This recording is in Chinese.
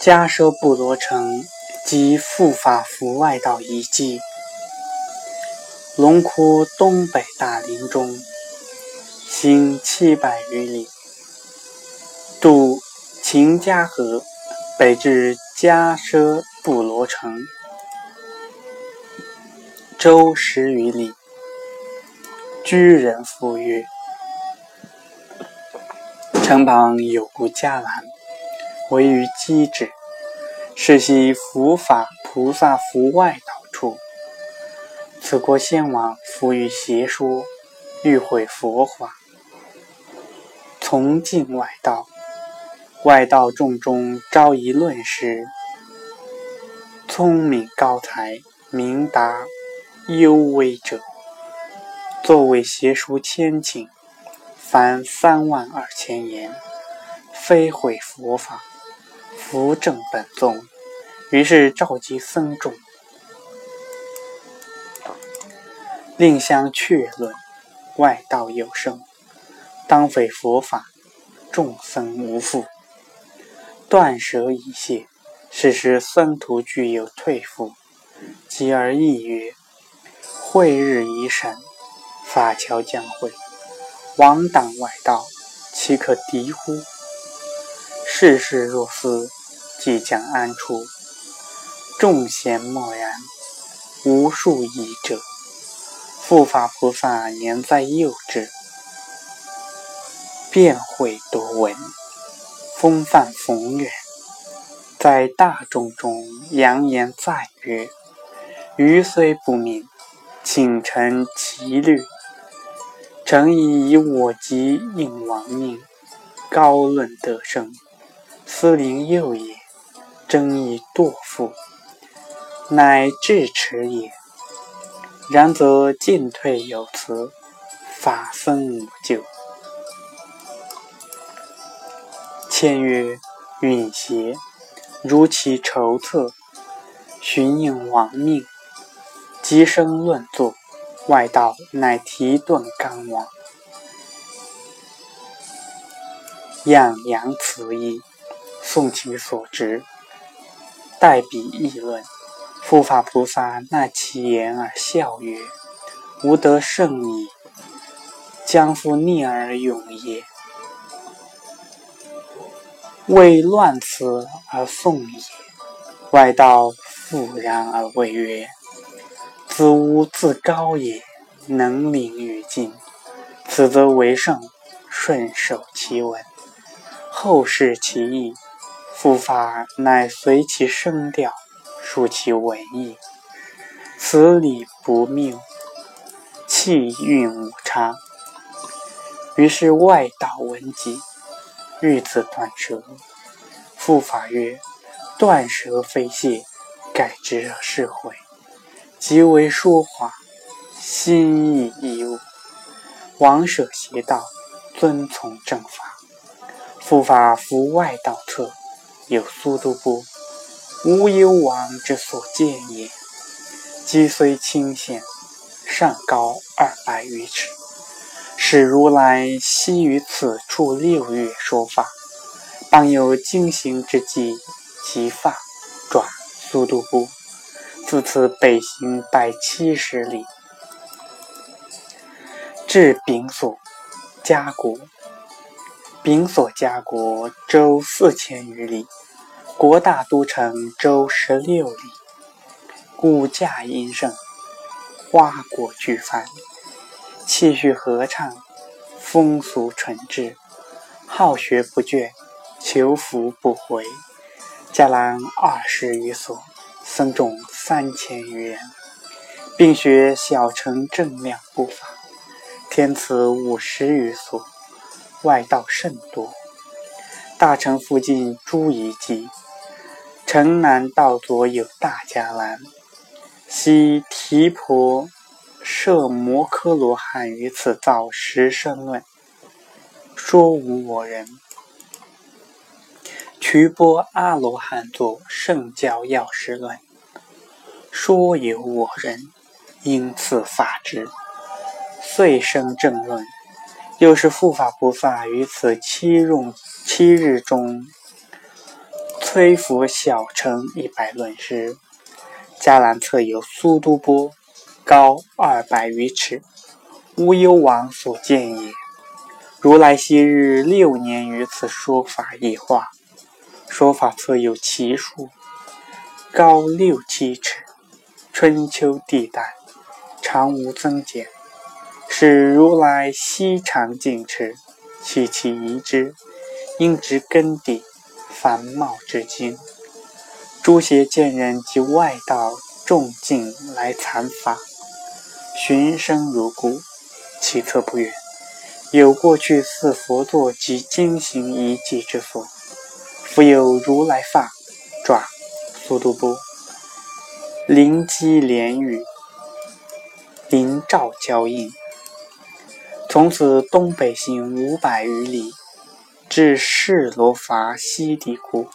迦奢布罗城及护法符外道遗迹，龙窟东北大林中，行七百余里，渡秦家河，北至迦奢布罗城，周十余里。居人赴曰：“城旁有部伽蓝，唯于机智，是系佛法菩萨符外道处。此国先王服于邪说，欲毁佛法，从敬外道。外道众中招一论师，聪明高才，明达幽微者。”作为邪书千顷，凡三万二千言，非毁佛法，扶正本宗。于是召集僧众，令相确论。外道有声，当废佛法，众僧无复。断舌以谢。是时僧徒具有退服，继而议曰：“会日已审。”法桥将会，王党外道，岂可敌乎？世事若斯，即将安处？众贤默然，无数疑者。护法菩萨年在幼稚，便会多闻，风范逢远，在大众中扬言赞曰：“余虽不明，请臣其虑。”诚以以我及应亡命，高论得胜，斯灵幼也，争以堕父，乃至耻也。然则进退有辞，法僧无咎。签曰：允邪，如其筹策，寻应亡命，即生论作。外道乃提顿刚亡，样扬此意，诵其所执，代笔议论。护法菩萨纳其言而笑曰：“吾得胜矣，将复逆而勇也。为乱此而颂也。”外道复然而谓曰。子无自高也，能领于今，此则为圣，顺守其文，后世其义，复法乃随其声调，述其文意，此理不谬，气韵无差。于是外道闻疾，欲自断舌。复法曰：断舌非谢，改之是悔。即为说话，心意已悟，王舍邪道，遵从正法。复法服外道侧，有苏都部，无有王之所见也。积虽清显，上高二百余尺。使如来昔于此处六月说法，当有经行之际，即发转苏都部。自此北行百七十里，至丙所家国。丙所家国周四千余里，国大都城周十六里。物价殷盛，花果俱繁，气序和畅，风俗淳质，好学不倦，求福不回。伽蓝二十余所。僧众三千余人，并学小乘正量不法，天慈五十余所，外道甚多。大城附近诸遗迹，城南道左有大迦兰，昔提婆设摩诃罗汉于此造十生论，说无我人。瞿波阿罗汉作圣教要师论，说有我人，因此法之，遂生正论。又是护法菩萨于此七用七日中，崔府小城一百论诗。伽蓝侧有苏都波，高二百余尺，乌幽王所建也。如来昔日六年于此说法一化。说法侧有奇树，高六七尺，春秋地带，常无增减。是如来悉常净持，其其遗之，应知根底繁茂之精。诸邪见人及外道众境来残法，寻声如故。其侧不远，有过去似佛座及经行遗迹之所，复有如来发爪、苏度波、灵机连语、灵照交印。从此东北行五百余里，至释罗伐西底谷。